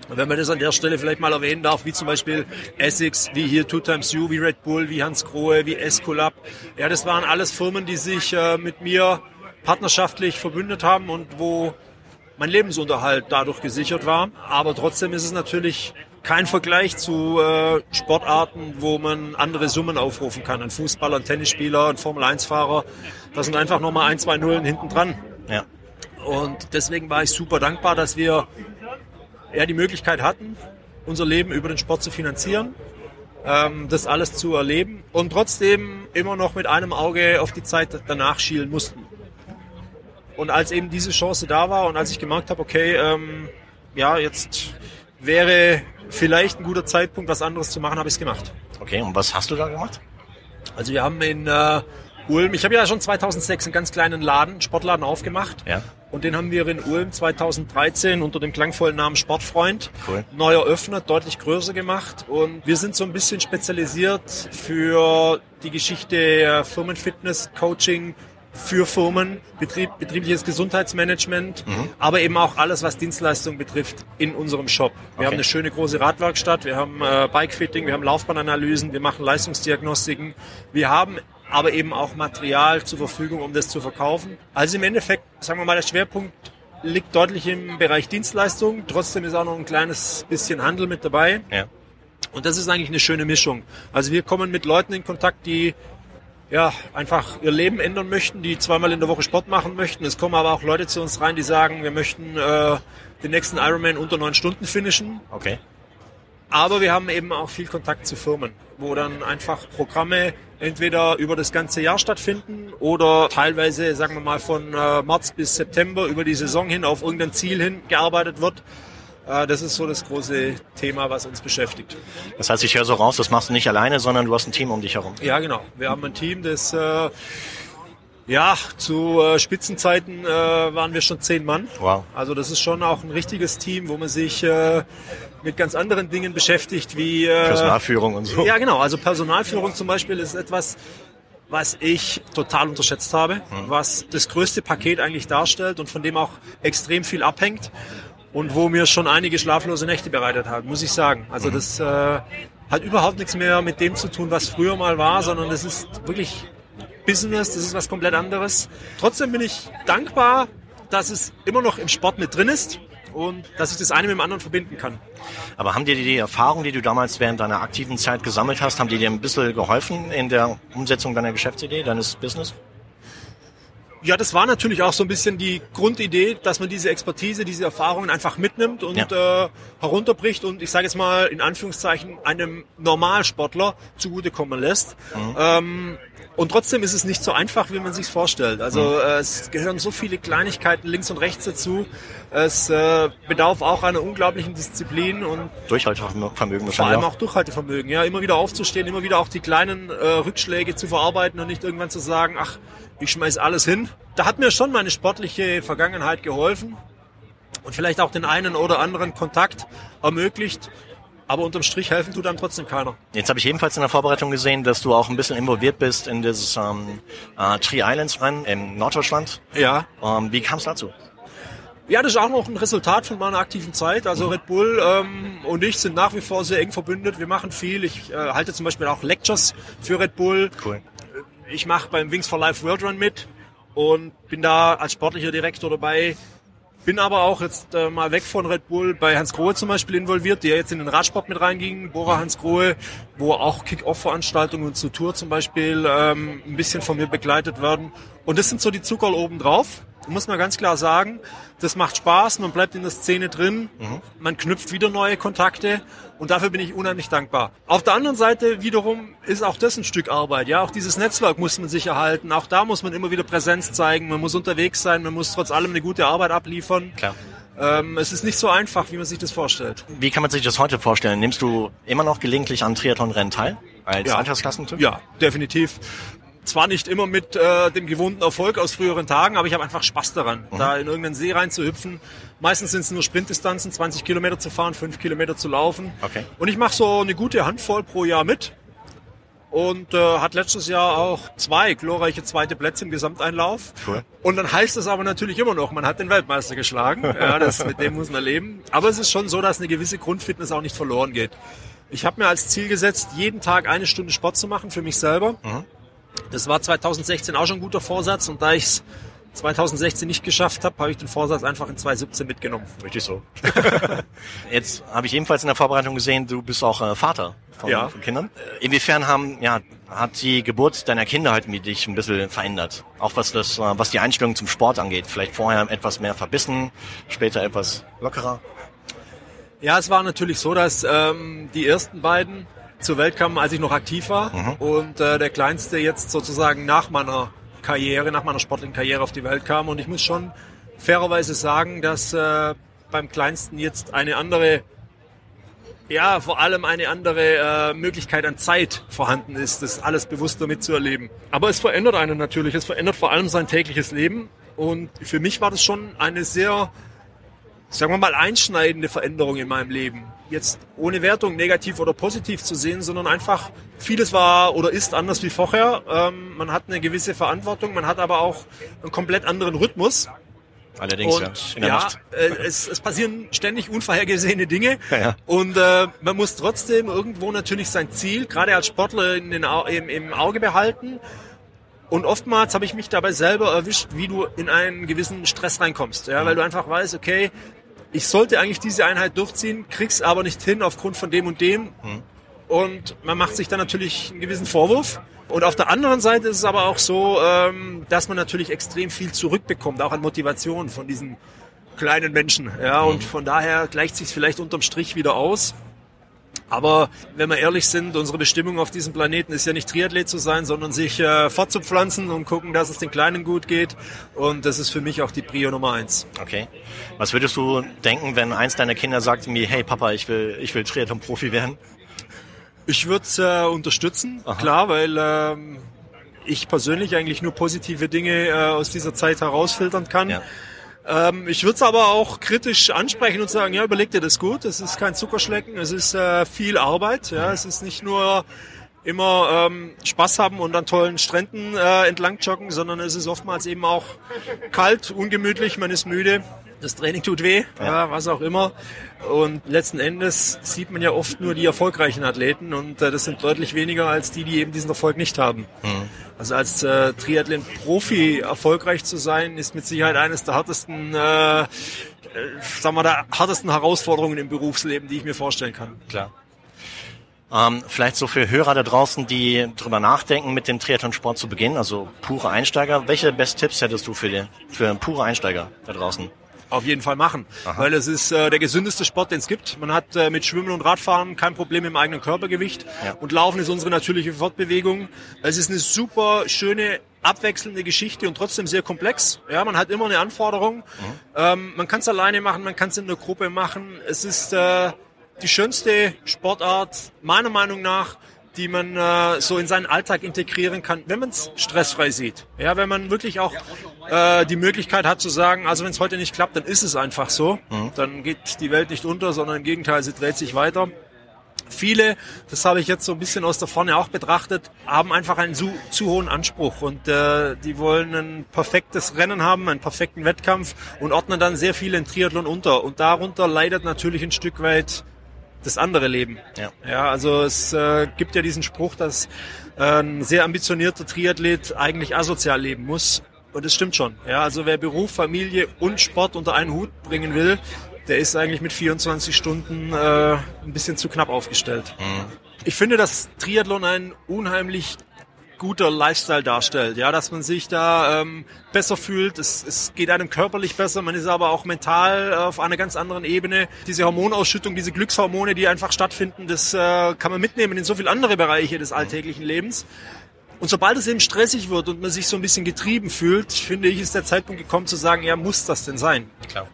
Wenn man das an der Stelle vielleicht mal erwähnen darf, wie zum Beispiel Essex, wie hier Two Times You, wie Red Bull, wie Hans Grohe, wie Escolab. Ja, das waren alles Firmen, die sich äh, mit mir partnerschaftlich verbündet haben und wo mein Lebensunterhalt dadurch gesichert war. Aber trotzdem ist es natürlich kein Vergleich zu äh, Sportarten, wo man andere Summen aufrufen kann. Ein Fußballer, ein Tennisspieler, ein Formel-1-Fahrer, da sind einfach nochmal ein, zwei Nullen hinten dran. Ja. Und deswegen war ich super dankbar, dass wir ja, die Möglichkeit hatten, unser Leben über den Sport zu finanzieren, ähm, das alles zu erleben und trotzdem immer noch mit einem Auge auf die Zeit danach schielen mussten. Und als eben diese Chance da war und als ich gemerkt habe, okay, ähm, ja, jetzt wäre vielleicht ein guter Zeitpunkt, was anderes zu machen, habe ich es gemacht. Okay, und was hast du da gemacht? Also wir haben in äh, Ulm, ich habe ja schon 2006 einen ganz kleinen Laden, einen Sportladen aufgemacht. Ja. Und den haben wir in Ulm 2013 unter dem klangvollen Namen Sportfreund Cool. neu eröffnet, deutlich größer gemacht. Und wir sind so ein bisschen spezialisiert für die Geschichte äh, Firmenfitness, Coaching für Firmen, Betrieb, betriebliches Gesundheitsmanagement, aber eben auch alles, was Dienstleistungen betrifft in unserem Shop. Wir Okay. haben eine schöne große Radwerkstatt, wir haben äh, Bikefitting, wir haben Laufbahnanalysen, wir machen Leistungsdiagnostiken, wir haben aber eben auch Material zur Verfügung, um das zu verkaufen. Also im Endeffekt, sagen wir mal, der Schwerpunkt liegt deutlich im Bereich Dienstleistung. Trotzdem ist auch noch ein kleines bisschen Handel mit dabei. Ja. Und das ist eigentlich eine schöne Mischung. Also wir kommen mit Leuten in Kontakt, die ja einfach ihr Leben ändern möchten, die zweimal in der Woche Sport machen möchten. Es kommen aber auch Leute zu uns rein, die sagen, wir möchten äh, den nächsten Ironman unter neun Stunden finishen. Okay. Aber wir haben eben auch viel Kontakt zu Firmen, wo dann einfach Programme entweder über das ganze Jahr stattfinden oder teilweise, sagen wir mal, von äh, März bis September über die Saison hin auf irgendein Ziel hin gearbeitet wird. Äh, das ist so das große Thema, was uns beschäftigt. Das heißt, ich höre so raus, das machst du nicht alleine, sondern du hast ein Team um dich herum. Ja, genau. Wir haben ein Team, das äh, ja zu äh, Spitzenzeiten äh, waren wir schon zehn Mann. Wow. Also das ist schon auch ein richtiges Team, wo man sich äh, mit ganz anderen Dingen beschäftigt, wie äh, Personalführung und so. Ja, genau. Also Personalführung zum Beispiel ist etwas, was ich total unterschätzt habe, was das größte Paket eigentlich darstellt und von dem auch extrem viel abhängt und wo mir schon einige schlaflose Nächte bereitet hat, muss ich sagen. Also das äh, hat überhaupt nichts mehr mit dem zu tun, was früher mal war, sondern das ist wirklich Business, das ist was komplett anderes. Trotzdem bin ich dankbar, dass es immer noch im Sport mit drin ist und dass ich das eine mit dem anderen verbinden kann. Aber haben dir die Erfahrungen, die du damals während deiner aktiven Zeit gesammelt hast, haben die dir ein bisschen geholfen in der Umsetzung deiner Geschäftsidee, deines Business? Ja, das war natürlich auch so ein bisschen die Grundidee, dass man diese Expertise, diese Erfahrungen einfach mitnimmt und äh, herunterbricht und ich sage jetzt mal in Anführungszeichen einem Normalsportler zugutekommen lässt. Ähm, und trotzdem ist es nicht so einfach, wie man sich vorstellt. Also äh, es gehören so viele Kleinigkeiten links und rechts dazu. Es äh, bedarf auch einer unglaublichen Disziplin und Durchhaltevermögen vor allem auch. auch Durchhaltevermögen, ja, immer wieder aufzustehen, immer wieder auch die kleinen äh, Rückschläge zu verarbeiten und nicht irgendwann zu sagen, ach, ich schmeiß alles hin. Da hat mir schon meine sportliche Vergangenheit geholfen und vielleicht auch den einen oder anderen Kontakt ermöglicht. Aber unterm Strich helfen tut einem trotzdem keiner. Jetzt habe ich ebenfalls in der Vorbereitung gesehen, dass du auch ein bisschen involviert bist in dieses ähm, äh, Tree Islands Rennen in Norddeutschland. Ja. Ähm, wie kam es dazu? Ja, das ist auch noch ein Resultat von meiner aktiven Zeit. Also Red Bull ähm, und ich sind nach wie vor sehr eng verbündet. Wir machen viel. Ich äh, halte zum Beispiel auch Lectures für Red Bull. Cool. Ich mache beim Wings for Life World Run mit und bin da als sportlicher Direktor dabei. bin aber auch jetzt äh, mal weg von Red Bull bei Hans Grohe zum Beispiel involviert, der jetzt in den Radsport mit reinging, Bora Hans Grohe, wo auch Kick-Off-Veranstaltungen zur Tour zum Beispiel ähm, ein bisschen von mir begleitet werden. Und das sind so die Zuckerl oben drauf muss man ganz klar sagen, das macht Spaß, man bleibt in der Szene drin, mhm. man knüpft wieder neue Kontakte und dafür bin ich unheimlich dankbar. Auf der anderen Seite wiederum ist auch das ein Stück Arbeit. Ja, auch dieses Netzwerk muss man sich erhalten. Auch da muss man immer wieder Präsenz zeigen. Man muss unterwegs sein. Man muss trotz allem eine gute Arbeit abliefern. Klar. Ähm, es ist nicht so einfach, wie man sich das vorstellt. Wie kann man sich das heute vorstellen? Nimmst du immer noch gelegentlich an Triathlon-Rennen teil? Als ja. Altersklassentyp? Ja, definitiv zwar nicht immer mit äh, dem gewohnten Erfolg aus früheren Tagen, aber ich habe einfach Spaß daran, mhm. da in irgendeinen See reinzuhüpfen. Meistens sind es nur Sprintdistanzen, 20 Kilometer zu fahren, 5 Kilometer zu laufen. Okay. Und ich mache so eine gute Handvoll pro Jahr mit. Und äh, hat letztes Jahr auch zwei glorreiche zweite Plätze im Gesamteinlauf. Cool. Und dann heißt es aber natürlich immer noch, man hat den Weltmeister geschlagen. ja, das, mit dem muss man leben. Aber es ist schon so, dass eine gewisse Grundfitness auch nicht verloren geht. Ich habe mir als Ziel gesetzt, jeden Tag eine Stunde Sport zu machen für mich selber. Mhm. Das war 2016 auch schon ein guter Vorsatz und da ich es 2016 nicht geschafft habe, habe ich den Vorsatz einfach in 2017 mitgenommen. Richtig so. Jetzt habe ich ebenfalls in der Vorbereitung gesehen, du bist auch äh, Vater von, ja. von, Kindern. Inwiefern haben, ja, hat die Geburt deiner Kinder halt mit dich ein bisschen verändert? Auch was das, äh, was die Einstellung zum Sport angeht. Vielleicht vorher etwas mehr verbissen, später etwas lockerer? Ja, es war natürlich so, dass ähm, die ersten beiden zur Welt kam, als ich noch aktiv war. Mhm. Und äh, der Kleinste jetzt sozusagen nach meiner Karriere, nach meiner sportlichen Karriere auf die Welt kam. Und ich muss schon fairerweise sagen, dass äh, beim Kleinsten jetzt eine andere, ja, vor allem eine andere äh, Möglichkeit an Zeit vorhanden ist, das alles bewusster mitzuerleben. Aber es verändert einen natürlich. Es verändert vor allem sein tägliches Leben. Und für mich war das schon eine sehr, sagen wir mal, einschneidende Veränderung in meinem Leben jetzt ohne Wertung negativ oder positiv zu sehen, sondern einfach vieles war oder ist anders wie vorher. Ähm, man hat eine gewisse Verantwortung, man hat aber auch einen komplett anderen Rhythmus. Allerdings, und, ja. Ja. Äh, es, es passieren ständig unvorhergesehene Dinge. Ja, ja. Und äh, man muss trotzdem irgendwo natürlich sein Ziel, gerade als Sportler, in den, im, im Auge behalten. Und oftmals habe ich mich dabei selber erwischt, wie du in einen gewissen Stress reinkommst. Ja, weil du einfach weißt, okay, ich sollte eigentlich diese Einheit durchziehen, krieg's aber nicht hin aufgrund von dem und dem. Mhm. Und man macht sich dann natürlich einen gewissen Vorwurf. Und auf der anderen Seite ist es aber auch so, ähm, dass man natürlich extrem viel zurückbekommt, auch an Motivation von diesen kleinen Menschen. Ja, mhm. und von daher gleicht sich vielleicht unterm Strich wieder aus. Aber wenn wir ehrlich sind, unsere Bestimmung auf diesem Planeten ist ja nicht Triathlet zu sein, sondern sich äh, fortzupflanzen und gucken, dass es den Kleinen gut geht. Und das ist für mich auch die Prio Nummer eins. Okay. Was würdest du denken, wenn eins deiner Kinder sagt mir, hey Papa, ich will, ich will Triathlon-Profi werden? Ich würde es äh, unterstützen, Aha. klar, weil ähm, ich persönlich eigentlich nur positive Dinge äh, aus dieser Zeit herausfiltern kann. Ja. Ähm, ich würde es aber auch kritisch ansprechen und sagen, ja, überleg dir das gut. Es ist kein Zuckerschlecken, es ist äh, viel Arbeit. Ja, es ist nicht nur immer ähm, Spaß haben und an tollen Stränden äh, entlang joggen, sondern es ist oftmals eben auch kalt, ungemütlich, man ist müde, das Training tut weh, ja. ja. was auch immer. Und letzten Endes sieht man ja oft nur die erfolgreichen Athleten und äh, das sind deutlich weniger als die, die eben diesen Erfolg nicht haben. Mhm. Also als äh, Triathlon-Profi erfolgreich zu sein, ist mit Sicherheit eines der härtesten, äh, äh, sagen wir, der härtesten Herausforderungen im Berufsleben, die ich mir vorstellen kann. Klar. Ähm, vielleicht so für Hörer da draußen, die drüber nachdenken, mit dem Triathlon-Sport zu beginnen, also pure Einsteiger. Welche Best Tipps hättest du für, die, für pure Einsteiger da draußen? Auf jeden Fall machen, Aha. weil es ist äh, der gesündeste Sport, den es gibt. Man hat äh, mit Schwimmen und Radfahren kein Problem im eigenen Körpergewicht ja. und Laufen ist unsere natürliche Fortbewegung. Es ist eine super schöne abwechselnde Geschichte und trotzdem sehr komplex. Ja, man hat immer eine Anforderung. Mhm. Ähm, man kann es alleine machen, man kann es in der Gruppe machen. Es ist äh, die schönste Sportart meiner Meinung nach die man äh, so in seinen Alltag integrieren kann, wenn man es stressfrei sieht. Ja, wenn man wirklich auch äh, die Möglichkeit hat zu sagen, also wenn es heute nicht klappt, dann ist es einfach so. Mhm. Dann geht die Welt nicht unter, sondern im Gegenteil, sie dreht sich weiter. Viele, das habe ich jetzt so ein bisschen aus der Vorne auch betrachtet, haben einfach einen zu, zu hohen Anspruch und äh, die wollen ein perfektes Rennen haben, einen perfekten Wettkampf und ordnen dann sehr viel in Triathlon unter. Und darunter leidet natürlich ein Stück weit das andere Leben. Ja, ja also es äh, gibt ja diesen Spruch, dass äh, ein sehr ambitionierter Triathlet eigentlich asozial leben muss. Und das stimmt schon. Ja, also wer Beruf, Familie und Sport unter einen Hut bringen will, der ist eigentlich mit 24 Stunden äh, ein bisschen zu knapp aufgestellt. Mhm. Ich finde, dass Triathlon ein unheimlich guter Lifestyle darstellt, ja, dass man sich da ähm, besser fühlt, es, es geht einem körperlich besser, man ist aber auch mental auf einer ganz anderen Ebene. Diese Hormonausschüttung, diese Glückshormone, die einfach stattfinden, das äh, kann man mitnehmen in so viele andere Bereiche des alltäglichen Lebens. Und sobald es eben stressig wird und man sich so ein bisschen getrieben fühlt, finde ich, ist der Zeitpunkt gekommen zu sagen, ja, muss das denn sein? Klar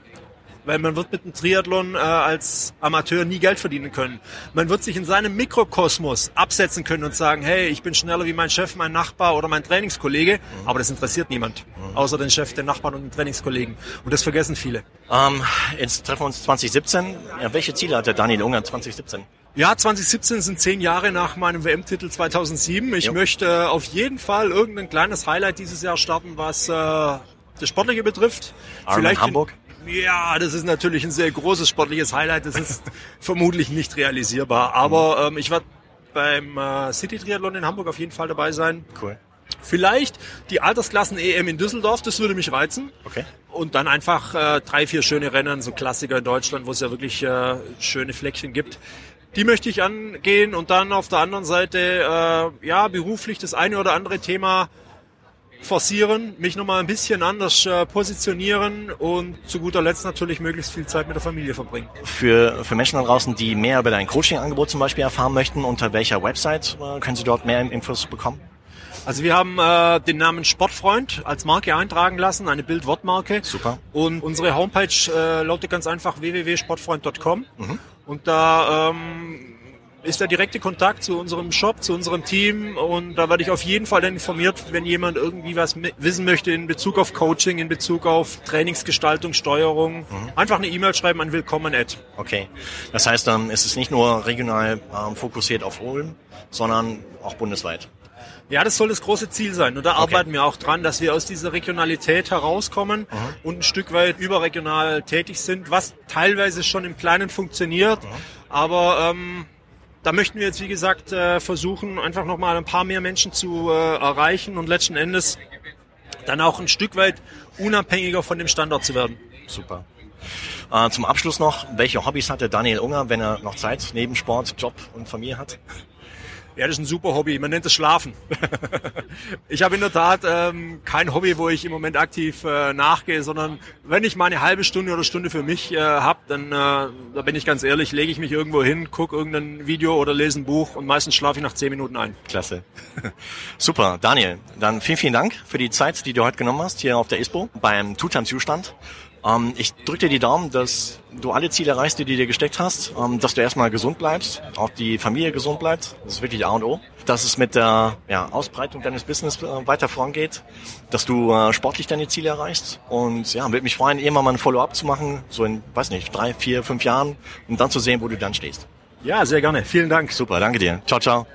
weil man wird mit einem Triathlon äh, als Amateur nie Geld verdienen können. Man wird sich in seinem Mikrokosmos absetzen können und sagen, hey, ich bin schneller wie mein Chef, mein Nachbar oder mein Trainingskollege, mhm. aber das interessiert niemand, mhm. außer den Chef, den Nachbarn und den Trainingskollegen. Und das vergessen viele. Ähm, jetzt treffen wir uns 2017. Ja, welche Ziele hat der Daniel Unger 2017? Ja, 2017 sind zehn Jahre nach meinem WM-Titel 2007. Ich jo. möchte auf jeden Fall irgendein kleines Highlight dieses Jahr starten, was äh, das Sportliche betrifft. Ironman Vielleicht Hamburg? Ja, das ist natürlich ein sehr großes sportliches Highlight. Das ist vermutlich nicht realisierbar. Aber ähm, ich werde beim äh, City Triathlon in Hamburg auf jeden Fall dabei sein. Cool. Vielleicht die Altersklassen EM in Düsseldorf, das würde mich reizen. Okay. Und dann einfach äh, drei, vier schöne Rennen, so Klassiker in Deutschland, wo es ja wirklich äh, schöne Fleckchen gibt. Die möchte ich angehen und dann auf der anderen Seite äh, ja beruflich das eine oder andere Thema forcieren, mich nochmal ein bisschen anders äh, positionieren und zu guter Letzt natürlich möglichst viel Zeit mit der Familie verbringen. Für, für Menschen da draußen, die mehr über dein Coaching-Angebot zum Beispiel erfahren möchten, unter welcher Website äh, können sie dort mehr Infos bekommen? Also wir haben äh, den Namen Sportfreund als Marke eintragen lassen, eine Bildwortmarke. Super. Und unsere Homepage äh, lautet ganz einfach www.sportfreund.com. Mhm. Und da ähm, ist der direkte Kontakt zu unserem Shop, zu unserem Team und da werde ich auf jeden Fall informiert, wenn jemand irgendwie was wissen möchte in Bezug auf Coaching, in Bezug auf Trainingsgestaltung, Steuerung. Mhm. Einfach eine E-Mail schreiben an willkommen at. Okay, das heißt, ähm, es ist nicht nur regional ähm, fokussiert auf Ulm, sondern auch bundesweit. Ja, das soll das große Ziel sein. Und da okay. arbeiten wir auch dran, dass wir aus dieser Regionalität herauskommen mhm. und ein Stück weit überregional tätig sind, was teilweise schon im Kleinen funktioniert. Mhm. Aber ähm, da möchten wir jetzt, wie gesagt, äh, versuchen, einfach nochmal ein paar mehr Menschen zu äh, erreichen und letzten Endes dann auch ein Stück weit unabhängiger von dem Standort zu werden. Super. Äh, zum Abschluss noch, welche Hobbys hatte Daniel Unger, wenn er noch Zeit neben Sport, Job und Familie hat? Ja, das ist ein super Hobby. Man nennt es Schlafen. ich habe in der Tat ähm, kein Hobby, wo ich im Moment aktiv äh, nachgehe, sondern wenn ich mal eine halbe Stunde oder Stunde für mich äh, habe, dann, äh, da bin ich ganz ehrlich, lege ich mich irgendwo hin, gucke irgendein Video oder lese ein Buch und meistens schlafe ich nach zehn Minuten ein. Klasse. Super, Daniel. Dann vielen, vielen Dank für die Zeit, die du heute genommen hast hier auf der ISPO beim Two-Time-Zustand. Ähm, ich drücke dir die Daumen, dass du alle Ziele erreichst, die du dir gesteckt hast, ähm, dass du erstmal gesund bleibst, auch die Familie gesund bleibt. Das ist wirklich A und O. Dass es mit der ja, Ausbreitung deines Business äh, weiter vorangeht, dass du äh, sportlich deine Ziele erreichst. Und ja, würde mich freuen, irgendwann mal ein Follow-up zu machen, so in, weiß nicht, drei, vier, fünf Jahren, um dann zu sehen, wo du dann stehst. Ja, sehr gerne. Vielen Dank. Super, danke dir. Ciao, ciao.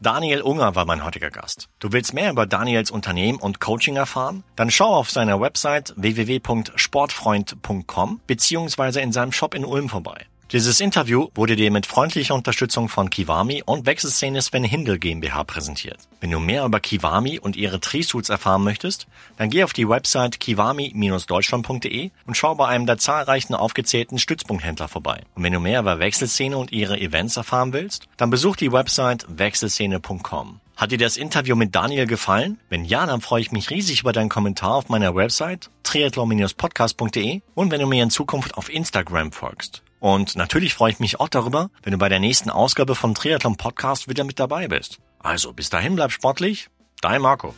Daniel Unger war mein heutiger Gast. Du willst mehr über Daniels Unternehmen und Coaching erfahren? Dann schau auf seiner Website www.sportfreund.com beziehungsweise in seinem Shop in Ulm vorbei. Dieses Interview wurde dir mit freundlicher Unterstützung von Kiwami und Wechselszene Sven Hindel GmbH präsentiert. Wenn du mehr über Kiwami und ihre Tree-Suits erfahren möchtest, dann geh auf die Website kiwami-deutschland.de und schau bei einem der zahlreichen aufgezählten Stützpunkthändler vorbei. Und wenn du mehr über Wechselszene und ihre Events erfahren willst, dann besuch die Website wechselszene.com. Hat dir das Interview mit Daniel gefallen? Wenn ja, dann freue ich mich riesig über deinen Kommentar auf meiner Website triathlon-podcast.de und wenn du mir in Zukunft auf Instagram folgst. Und natürlich freue ich mich auch darüber, wenn du bei der nächsten Ausgabe vom Triathlon Podcast wieder mit dabei bist. Also bis dahin bleib sportlich, dein Marco.